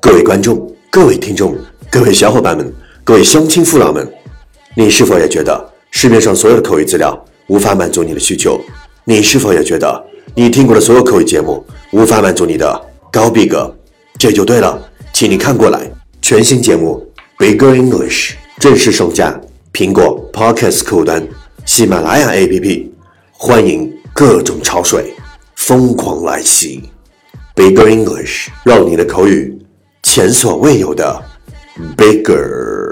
各位观众、各位听众、各位小伙伴们、各位乡亲父老们，你是否也觉得市面上所有的口语资料无法满足你的需求？你是否也觉得你听过的所有口语节目无法满足你的高逼格？这就对了，请你看过来，全新节目《Bigger English》正式上架苹果 Podcast 客户端、喜马拉雅 APP，欢迎各种潮水疯狂来袭！Bigger English，让你的口语前所未有的 bigger。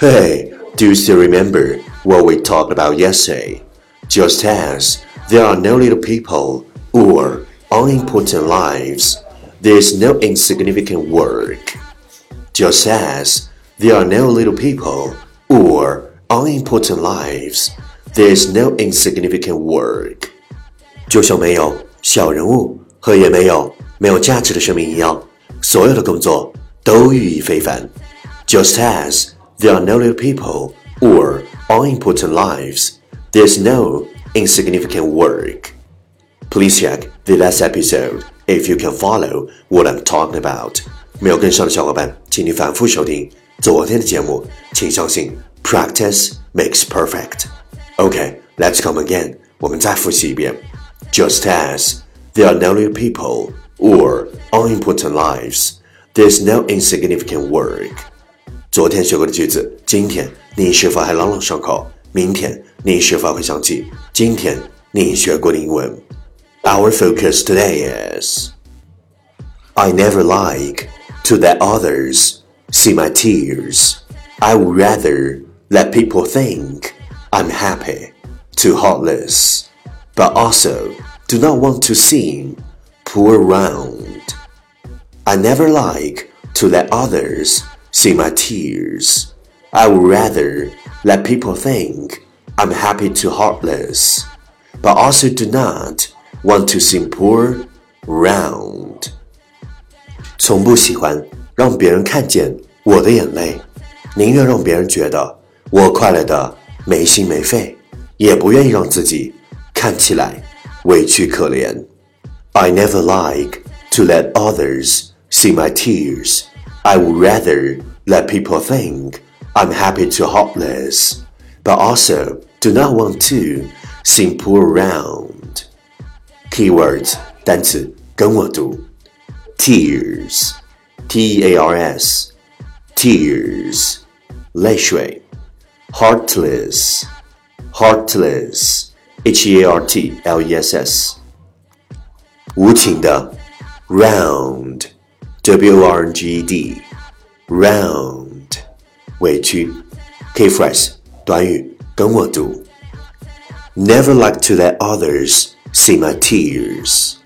Hey, do you still remember what we talked about yesterday? Just as there are no little people or unimportant lives, there is no insignificant work. Just as there are no little people or unimportant lives, there is no insignificant work. 就像没有小人物和也没有没有价值的生命一样，所有的工作都意义非凡。Just as there are no little people or unimportant lives, there's no insignificant work. Please check the last episode if you can follow what I'm talking about. 没有跟上的小伙伴，请你反复收听昨天的节目。请相信，practice makes perfect. Okay, let's come again. 我们再复习一遍。Just as there are no little people or unimportant lives, there's no insignificant work. 昨天学过的句子，今天你是否还朗朗上口？明天你是否会想起今天你学过的英文？Our focus today is I never like to let others see my tears. I would rather let people think I'm happy to heartless, but also do not want to seem poor round. I never like to let others see my tears. I would rather let people think I'm happy to heartless, but also do not want to seem poor round. 从不喜欢让别人看见我的眼泪，宁愿让别人觉得我快乐的没心没肺，也不愿意让自己看起来委屈可怜。I never like to let others see my tears. I would rather let people think I'm happy to heartless, but also do not want to seem poor round. Keywords 单词跟我读，tears, t e a r s, tears, 泪水，heartless, heartless, h e a r t l e s s, 无情的，round, w o r n g e d, round, 委屈，key phrase 短语跟我读。Never like to let others see my tears.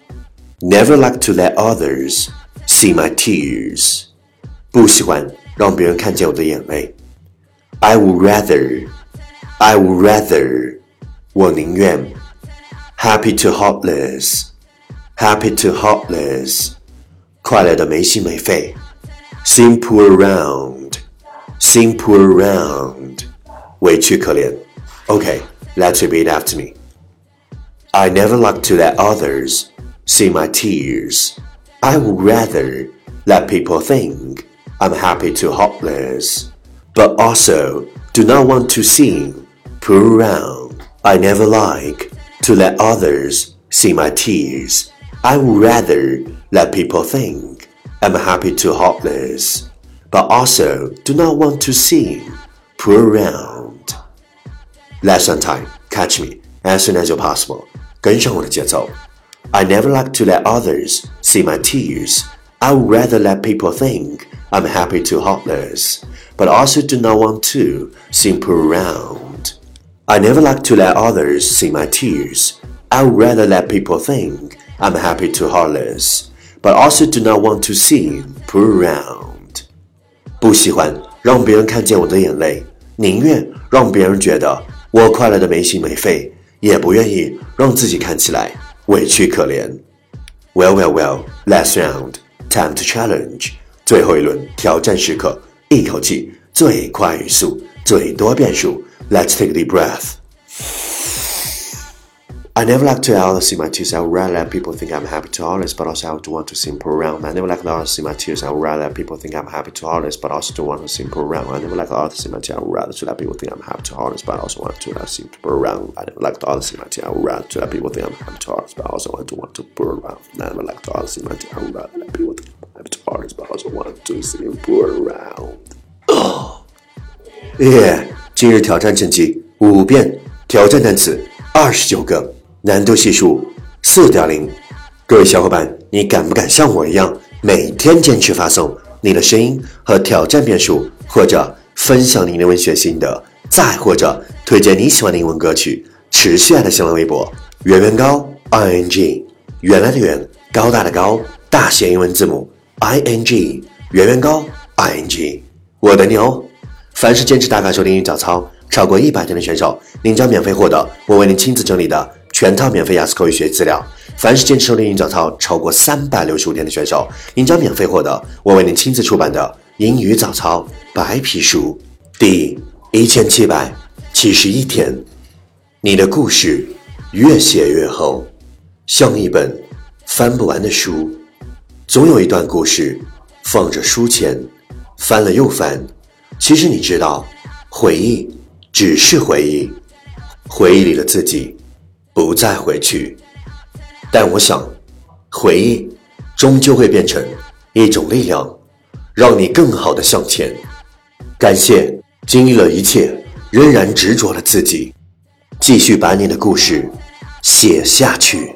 Never like to let others see my tears. 不喜欢让别人看见我的眼泪。I would rather, I would rather, 我宁愿 happy to heartless, happy to heartless, 快乐的没心没肺。Simple around, simple around, 委屈可怜。Okay, let's repeat after me. I never like to let others see my tears. I would rather let people think I'm happy to hopeless, but also do not want to seem poor around. I never like to let others see my tears. I would rather let people think I'm happy to hopeless, but also do not want to seem poor around. Lesson time. Catch me as soon as you're possible. 跟上我的节奏。I never like to let others see my tears. I would rather let people think I'm happy to hopeless, but also do not want to seem poor around. I never like to let others see my tears. I would rather let people think I'm happy to heartless, but also do not want to seem poor around. 不喜欢让别人看见我的眼泪，宁愿让别人觉得我快乐的没心没肺，也不愿意让自己看起来委屈可怜。Well, well, well. Last round. Time to challenge. 最后一轮挑战时刻，一口气最快语速，最多变数。Let's take a deep breath. I never like to others see my tears. I would rather let people think I'm happy to all this, but also I do want to simple around. I never like others see my tears. I would rather let people think I'm happy to all this, but also do want to simple around. I never like others see my tears. I would rather to let people think I'm happy to all this, but also want to let simple around. I never like others see my tears. I would rather to let people think I'm happy to all this, but also want to want to pull around. I never like others see my tears. I would rather let people think I'm happy to all this, but also want to simple around. Yeah，今日挑战成绩五遍，挑战单词二十九个。 难度系数四点零，各位小伙伴，你敢不敢像我一样，每天坚持发送你的声音和挑战变数，或者分享你的文学心得，再或者推荐你喜欢的英文歌曲？持续爱的新浪微博，圆圆高 i n g，原来的圆，高大的高，大写英文字母 i n g，圆圆高 i n g，我等你哦！凡是坚持打卡收听英语早操超过一百天的选手，您将免费获得我为您亲自整理的。全套免费雅思口语学习资料，凡是坚持收听英语早操超过三百六十五天的选手，您将免费获得我为您亲自出版的英语早操白皮书，第一千七百七十一天。你的故事越写越厚，像一本翻不完的书。总有一段故事放着书签，翻了又翻。其实你知道，回忆只是回忆，回忆里的自己。不再回去，但我想，回忆终究会变成一种力量，让你更好的向前。感谢经历了一切仍然执着的自己，继续把你的故事写下去。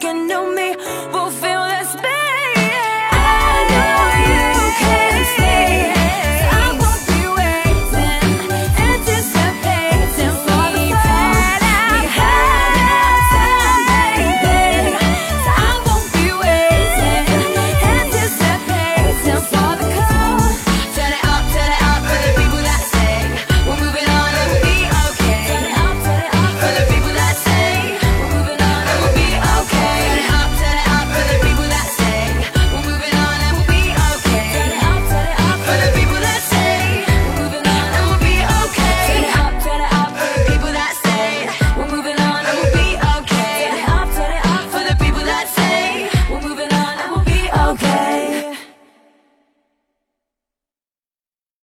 can know me. We'll